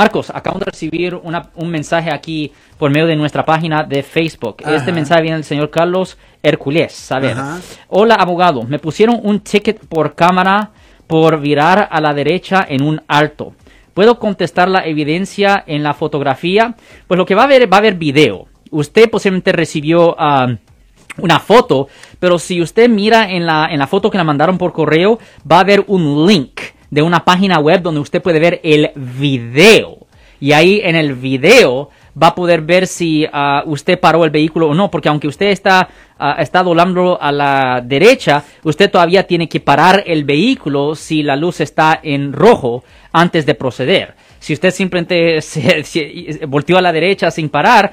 Marcos, acabo de recibir un mensaje aquí por medio de nuestra página de Facebook. Este mensaje viene del señor Carlos Herculés. A ver, hola abogado, me pusieron un ticket por cámara por virar a la derecha en un alto. ¿Puedo contestar la evidencia en la fotografía? Pues lo que va a haber, va a haber video. Usted posiblemente recibió ah, una foto, pero si usted mira en la, en la foto que le mandaron por correo, va a haber un link de una página web donde usted puede ver el video. Y ahí en el video va a poder ver si ah, usted paró el vehículo o no, porque aunque usted está, uh, está a la derecha, usted todavía tiene que parar el vehículo si la luz está en rojo antes de proceder. Si usted simplemente se, volteó a la derecha sin parar.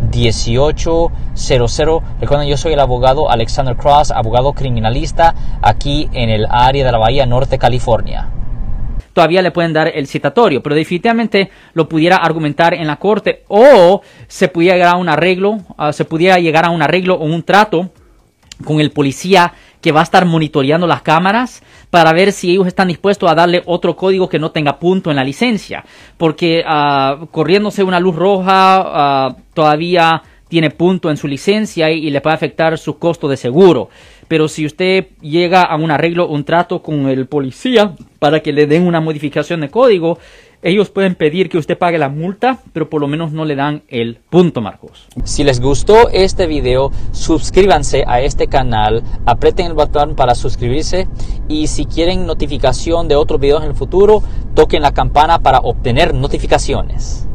1-800-530-1800. Recuerden, yo soy el abogado Alexander Cross, abogado criminalista aquí en el área de la Bahía Norte, California todavía le pueden dar el citatorio, pero definitivamente lo pudiera argumentar en la corte o se pudiera llegar un arreglo, ah, se pudiera llegar a un arreglo o un trato con el policía que va a estar monitoreando las cámaras para ver si ellos están dispuestos a darle otro código que no tenga punto en la licencia. Porque ah, corriéndose una luz roja ah, todavía tiene punto en su licencia y, le puede afectar su costo de seguro. Pero si usted llega a un arreglo, un trato con el policía para que le den una modificación de código, ellos pueden pedir que usted pague la multa, pero por lo menos no le dan el punto, Marcos. Si les gustó este video, suscríbanse a este canal, aprieten el botón para suscribirse y si quieren notificación de otros videos en el futuro, toquen la campana para obtener notificaciones.